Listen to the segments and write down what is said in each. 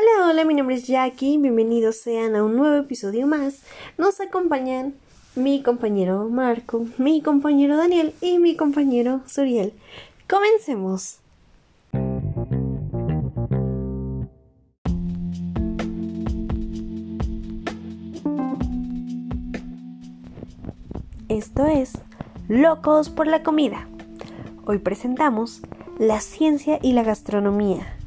Hola, hola, mi nombre es Jackie, bienvenidos sean a un nuevo episodio más. Nos acompañan mi compañero Marco, mi compañero Daniel y mi compañero Suriel. Comencemos. Esto es Locos por la Comida. Hoy presentamos la ciencia y la gastronomía.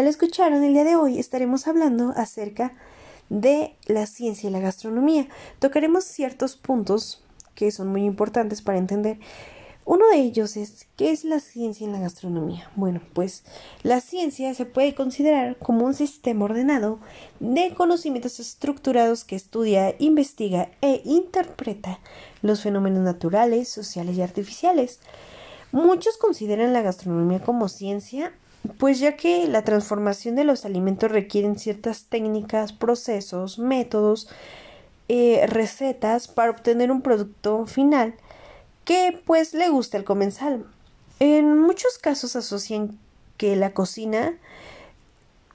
Ya lo escucharon, el día de hoy estaremos hablando acerca de la ciencia y la gastronomía. Tocaremos ciertos puntos que son muy importantes para entender. Uno de ellos es ¿qué es la ciencia en la gastronomía? Bueno, pues la ciencia se puede considerar como un sistema ordenado de conocimientos estructurados que estudia, investiga e interpreta los fenómenos naturales, sociales y artificiales. Muchos consideran la gastronomía como ciencia pues ya que la transformación de los alimentos requieren ciertas técnicas, procesos, métodos, eh, recetas para obtener un producto final que pues le guste al comensal. En muchos casos asocian que la cocina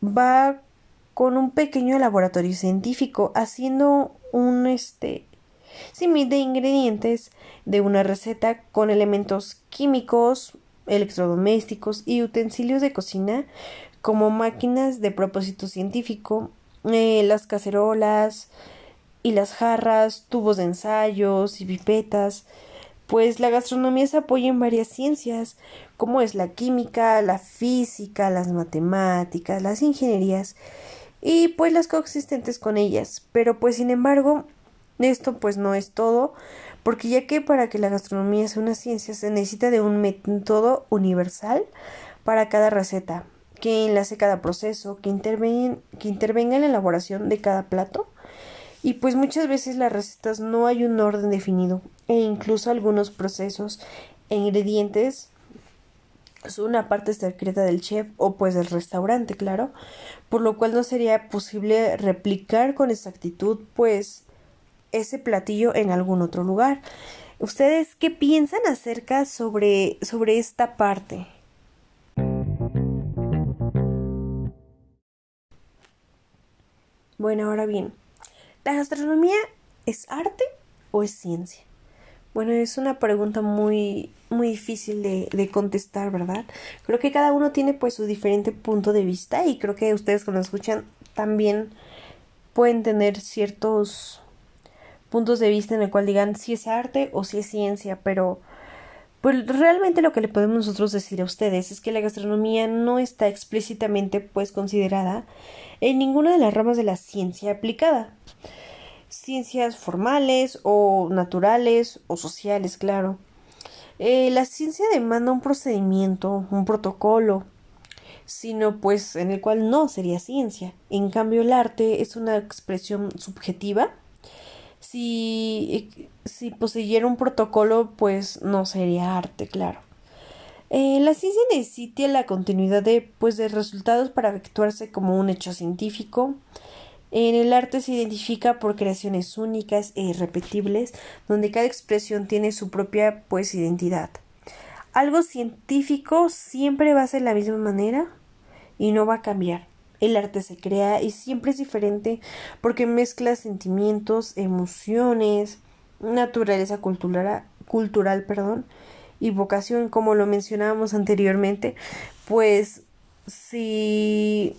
va con un pequeño laboratorio científico haciendo un este símil de ingredientes de una receta con elementos químicos, electrodomésticos y utensilios de cocina como máquinas de propósito científico, eh, las cacerolas y las jarras, tubos de ensayos y pipetas, pues la gastronomía se apoya en varias ciencias, como es la química, la física, las matemáticas, las ingenierías y pues las coexistentes con ellas. Pero pues sin embargo, esto pues no es todo, porque ya que para que la gastronomía sea una ciencia se necesita de un método universal para cada receta, que enlace cada proceso, que, que intervenga en la elaboración de cada plato. Y pues muchas veces las recetas no hay un orden definido e incluso algunos procesos e ingredientes son una parte secreta del chef o pues del restaurante, claro, por lo cual no sería posible replicar con exactitud pues ese platillo en algún otro lugar. ¿Ustedes qué piensan acerca sobre, sobre esta parte? Bueno, ahora bien, ¿la gastronomía es arte o es ciencia? Bueno, es una pregunta muy, muy difícil de, de, contestar, ¿verdad? Creo que cada uno tiene pues su diferente punto de vista y creo que ustedes cuando escuchan también pueden tener ciertos puntos de vista en el cual digan si es arte o si es ciencia, pero pues realmente lo que le podemos nosotros decir a ustedes es que la gastronomía no está explícitamente pues considerada en ninguna de las ramas de la ciencia aplicada. Ciencias formales o naturales o sociales, claro. Eh, la ciencia demanda un procedimiento, un protocolo, sino pues en el cual no sería ciencia. En cambio el arte es una expresión subjetiva si, si poseyera un protocolo, pues no sería arte, claro. Eh, la ciencia necesita la continuidad de, pues, de resultados para efectuarse como un hecho científico. En el arte se identifica por creaciones únicas e irrepetibles, donde cada expresión tiene su propia pues identidad. Algo científico siempre va a ser la misma manera y no va a cambiar. El arte se crea y siempre es diferente porque mezcla sentimientos, emociones, naturaleza cultural, cultural perdón, y vocación, como lo mencionábamos anteriormente, pues si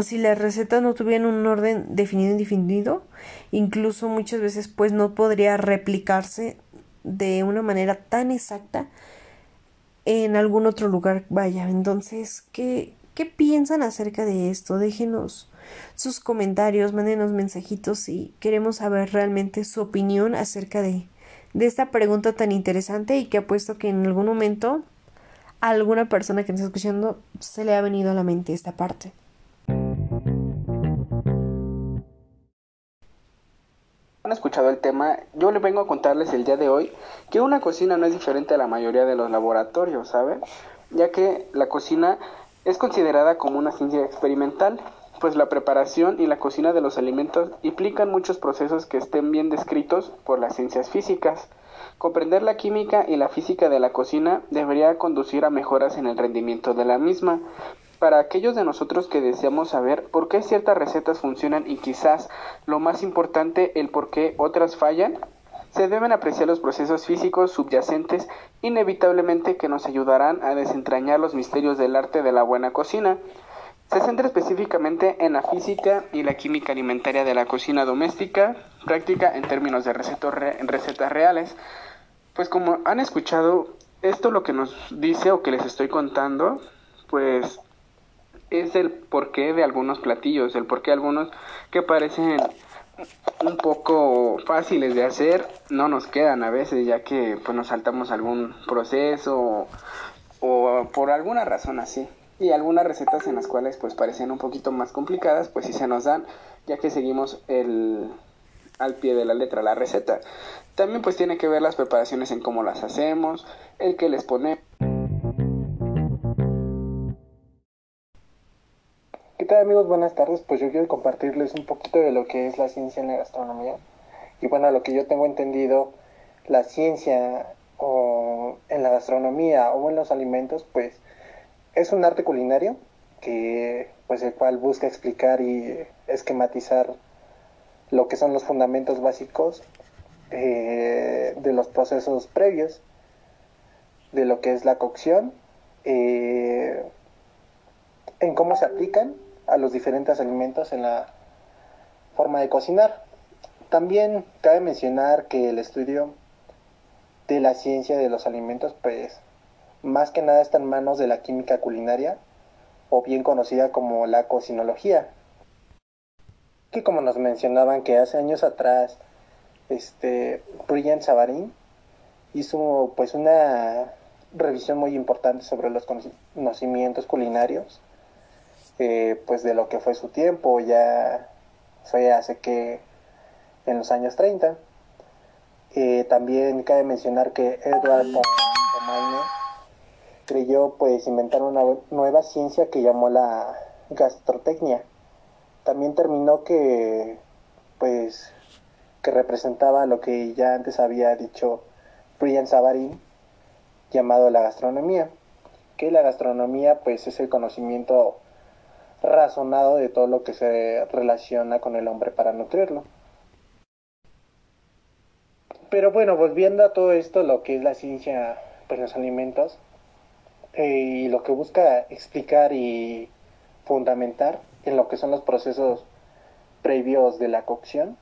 si las recetas no tuvieran un orden definido e indefinido, incluso muchas veces pues no podría replicarse de una manera tan exacta en algún otro lugar. Vaya, entonces, ¿qué, ¿Qué piensan acerca de esto? Déjenos sus comentarios, mándenos mensajitos y queremos saber realmente su opinión acerca de, de esta pregunta tan interesante y que apuesto que en algún momento a alguna persona que nos está escuchando se le ha venido a la mente esta parte. han escuchado el tema, yo les vengo a contarles el día de hoy que una cocina no es diferente a la mayoría de los laboratorios, ¿saben? Ya que la cocina es considerada como una ciencia experimental, pues la preparación y la cocina de los alimentos implican muchos procesos que estén bien descritos por las ciencias físicas. Comprender la química y la física de la cocina debería conducir a mejoras en el rendimiento de la misma. Para aquellos de nosotros que deseamos saber por qué ciertas recetas funcionan y quizás lo más importante el por qué otras fallan, se deben apreciar los procesos físicos subyacentes inevitablemente que nos ayudarán a desentrañar los misterios del arte de la buena cocina. Se centra específicamente en la física y la química alimentaria de la cocina doméstica, práctica en términos de recetas reales. Pues como han escuchado, esto lo que nos dice o que les estoy contando, pues es el porqué de algunos platillos, el porqué de algunos que parecen un poco fáciles de hacer, no nos quedan a veces, ya que pues nos saltamos algún proceso o, por alguna razón así. Y algunas recetas en las cuales pues parecen un poquito más complicadas pues sí se nos dan ya que seguimos el al pie de la letra la receta. También pues tiene que ver las preparaciones en cómo las hacemos el que les pone tal amigos? Buenas tardes. Pues yo quiero compartirles un poquito de lo que es la ciencia en la gastronomía. Y bueno, lo que yo tengo entendido, la ciencia o en la gastronomía o en los alimentos, pues es un arte culinario que pues el cual busca explicar y esquematizar lo que son los fundamentos básicos eh, de los procesos previos de lo que es la cocción eh, en cómo se aplican a los diferentes alimentos en la forma de cocinar. También cabe mencionar que el estudio de la ciencia de los alimentos pues más que nada está en manos de la química culinaria, o bien conocida como la cocinología, que como nos mencionaban que hace años atrás, este, Brian Savarin hizo pues una revisión muy importante sobre los conocimientos culinarios, eh, pues de lo que fue su tiempo, ya fue hace que en los años 30. Eh, también cabe mencionar que Edward creyó pues inventar una nueva ciencia que llamó la gastrotecnia. También terminó que pues que representaba lo que ya antes había dicho Brian Savarin llamado la gastronomía, que la gastronomía pues es el conocimiento razonado de todo lo que se relaciona con el hombre para nutrirlo. Pero bueno, volviendo a todo esto, lo que es la ciencia, pues los alimentos, eh, y lo que busca explicar y fundamentar en lo que son los procesos previos de la cocción,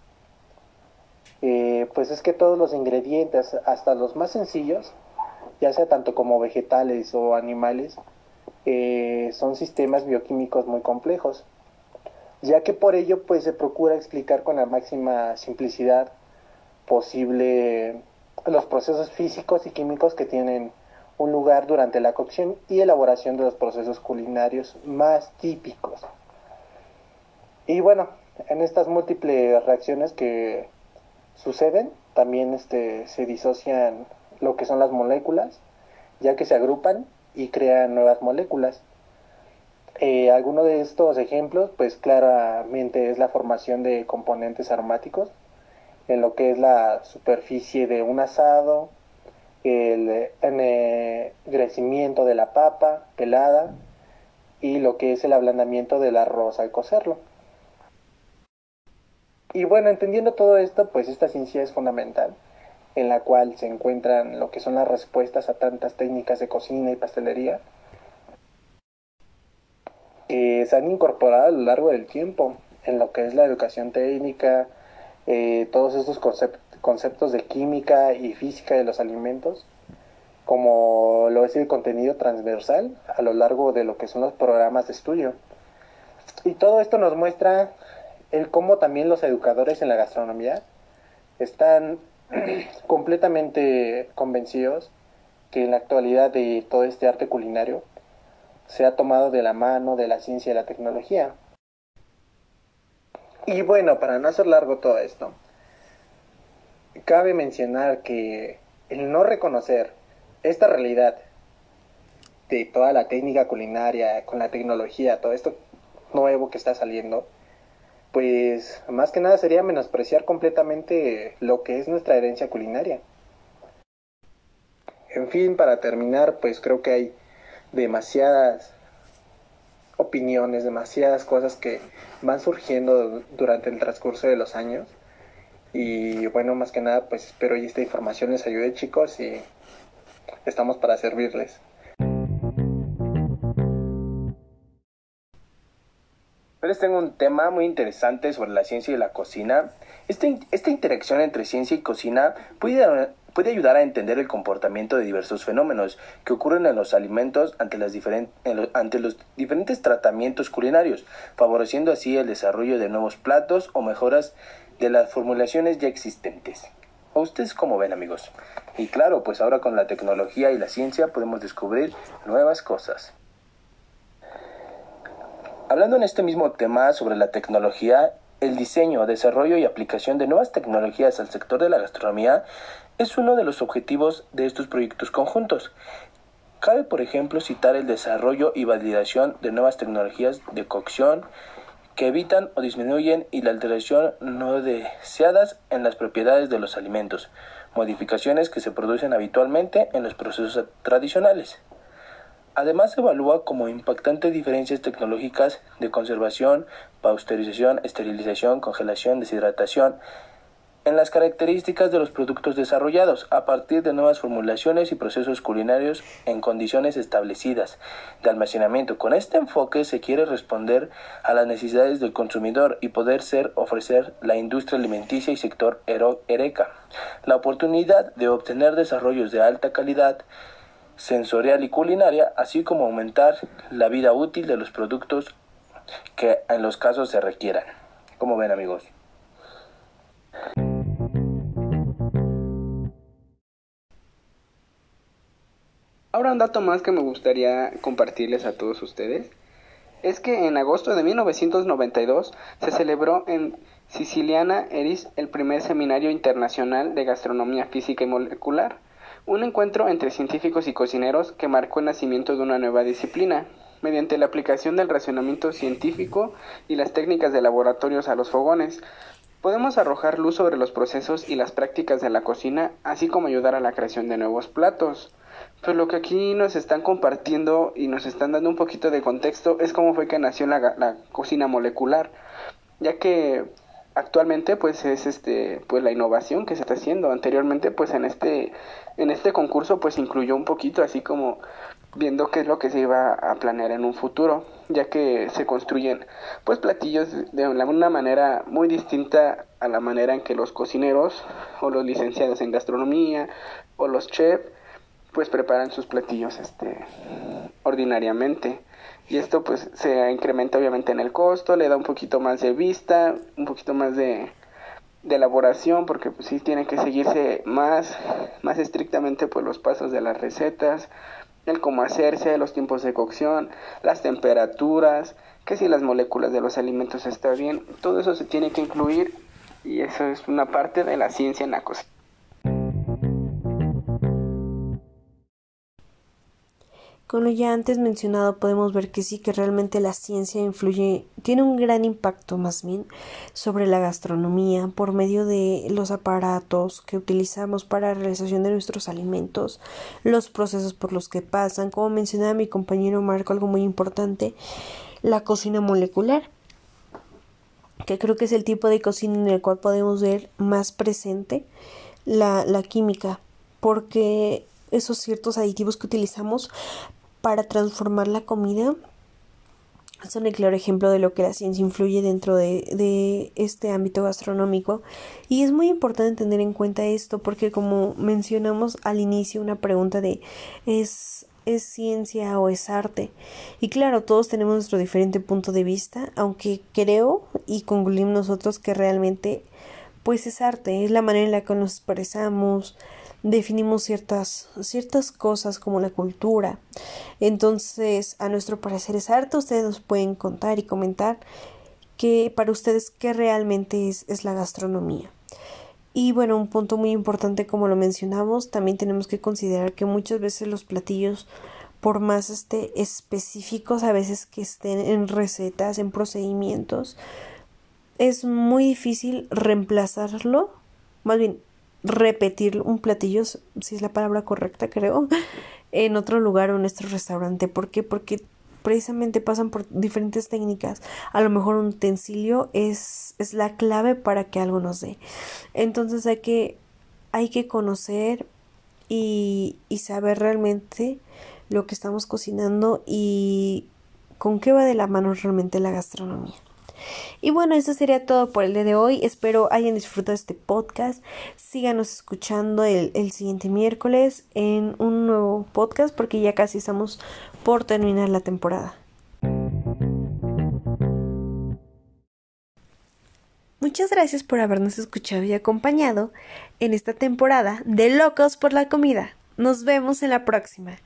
eh, pues es que todos los ingredientes, hasta los más sencillos, ya sea tanto como vegetales o animales, eh, son sistemas bioquímicos muy complejos, ya que por ello pues se procura explicar con la máxima simplicidad posible los procesos físicos y químicos que tienen un lugar durante la cocción y elaboración de los procesos culinarios más típicos. Y bueno, en estas múltiples reacciones que suceden, también este, se disocian lo que son las moléculas, ya que se agrupan y crean nuevas moléculas. Eh, alguno de estos ejemplos, pues claramente es la formación de componentes aromáticos en lo que es la superficie de un asado, el ennegrecimiento de la papa pelada y lo que es el ablandamiento del arroz al cocerlo. Y bueno, entendiendo todo esto, pues esta ciencia es fundamental, en la cual se encuentran lo que son las respuestas a tantas técnicas de cocina y pastelería que se han incorporado a lo largo del tiempo en lo que es la educación técnica, eh, todos estos conceptos de química y física de los alimentos, como lo es el contenido transversal a lo largo de lo que son los programas de estudio. Y todo esto nos muestra el cómo también los educadores en la gastronomía están completamente convencidos que en la actualidad de todo este arte culinario se ha tomado de la mano de la ciencia y la tecnología. Y bueno, para no hacer largo todo esto, cabe mencionar que el no reconocer esta realidad de toda la técnica culinaria, con la tecnología, todo esto nuevo que está saliendo, pues más que nada sería menospreciar completamente lo que es nuestra herencia culinaria. En fin, para terminar, pues creo que hay demasiadas opiniones, demasiadas cosas que van surgiendo durante el transcurso de los años. Y bueno, más que nada, pues espero que esta información les ayude chicos y estamos para servirles. Les tengo un tema muy interesante sobre la ciencia y la cocina. Esta, esta interacción entre ciencia y cocina puede, puede ayudar a entender el comportamiento de diversos fenómenos que ocurren en los alimentos ante, las ante los diferentes tratamientos culinarios, favoreciendo así el desarrollo de nuevos platos o mejoras de las formulaciones ya existentes. ¿A ustedes cómo ven amigos? Y claro, pues ahora con la tecnología y la ciencia podemos descubrir nuevas cosas. Hablando en este mismo tema sobre la tecnología, el diseño, desarrollo y aplicación de nuevas tecnologías al sector de la gastronomía es uno de los objetivos de estos proyectos conjuntos. Cabe, por ejemplo, citar el desarrollo y validación de nuevas tecnologías de cocción que evitan o disminuyen y la alteración no deseadas en las propiedades de los alimentos, modificaciones que se producen habitualmente en los procesos tradicionales. Además, evalúa como impactantes diferencias tecnológicas de conservación, pasteurización, esterilización, congelación, deshidratación, en las características de los productos desarrollados a partir de nuevas formulaciones y procesos culinarios en condiciones establecidas de almacenamiento. Con este enfoque se quiere responder a las necesidades del consumidor y poder ser ofrecer la industria alimenticia y sector ERECA la oportunidad de obtener desarrollos de alta calidad sensorial y culinaria, así como aumentar la vida útil de los productos que en los casos se requieran. Como ven amigos. Ahora un dato más que me gustaría compartirles a todos ustedes es que en agosto de 1992 se celebró en Siciliana Eris el primer seminario internacional de gastronomía física y molecular un encuentro entre científicos y cocineros que marcó el nacimiento de una nueva disciplina. Mediante la aplicación del racionamiento científico y las técnicas de laboratorios a los fogones, podemos arrojar luz sobre los procesos y las prácticas de la cocina, así como ayudar a la creación de nuevos platos. Pero lo que aquí nos están compartiendo y nos están dando un poquito de contexto es cómo fue que nació la, la cocina molecular, ya que actualmente pues es este pues la innovación que se está haciendo. Anteriormente pues en este en este concurso pues incluyó un poquito así como viendo qué es lo que se iba a planear en un futuro ya que se construyen pues platillos de una manera muy distinta a la manera en que los cocineros o los licenciados en gastronomía o los chefs pues preparan sus platillos este ordinariamente y esto pues se incrementa obviamente en el costo, le da un poquito más de vista, un poquito más de, elaboración porque pues sí tiene que seguirse más, más estrictamente pues los pasos de las recetas, el cómo hacerse, los tiempos de cocción, las temperaturas, que si las moléculas de los alimentos están bien, todo eso se tiene que incluir y eso es una parte de la ciencia en la cocina. Con lo ya antes mencionado podemos ver que sí que realmente la ciencia influye, tiene un gran impacto más bien sobre la gastronomía por medio de los aparatos que utilizamos para la realización de nuestros alimentos, los procesos por los que pasan, como mencionaba mi compañero Marco, algo muy importante, la cocina molecular que creo que es el tipo de cocina en el cual podemos ver más presente la, la química porque esos ciertos aditivos que utilizamos para transformar la comida son el claro ejemplo de lo que la ciencia influye dentro de, de, este ámbito gastronómico y es muy importante tener en cuenta esto porque como mencionamos al inicio una pregunta de ¿es, es ciencia o es arte? Y claro, todos tenemos nuestro diferente punto de vista, aunque creo y concluimos nosotros que realmente pues es arte, es la manera en la que nos expresamos, definimos ciertas, ciertas cosas como la cultura. Entonces, a nuestro parecer es arte, ustedes nos pueden contar y comentar que para ustedes qué realmente es, es la gastronomía. Y bueno, un punto muy importante como lo mencionamos, también tenemos que considerar que muchas veces los platillos por más este, específicos a veces que estén en recetas, en procedimientos, es muy difícil reemplazarlo, más bien repetir un platillo, si es la palabra correcta creo, en otro lugar o en nuestro restaurante. ¿Por qué? Porque precisamente pasan por diferentes técnicas. A lo mejor un utensilio es, es la clave para que algo nos dé. Entonces hay que, hay que conocer y, y saber realmente lo que estamos cocinando y con qué va de la mano realmente la gastronomía. Y bueno, eso sería todo por el día de hoy. Espero hayan disfrutado este podcast. Síganos escuchando el, el, siguiente miércoles en un nuevo podcast porque ya casi estamos por terminar la temporada. Muchas gracias por habernos escuchado y acompañado en esta temporada de Locos por la Comida. Nos vemos en la próxima.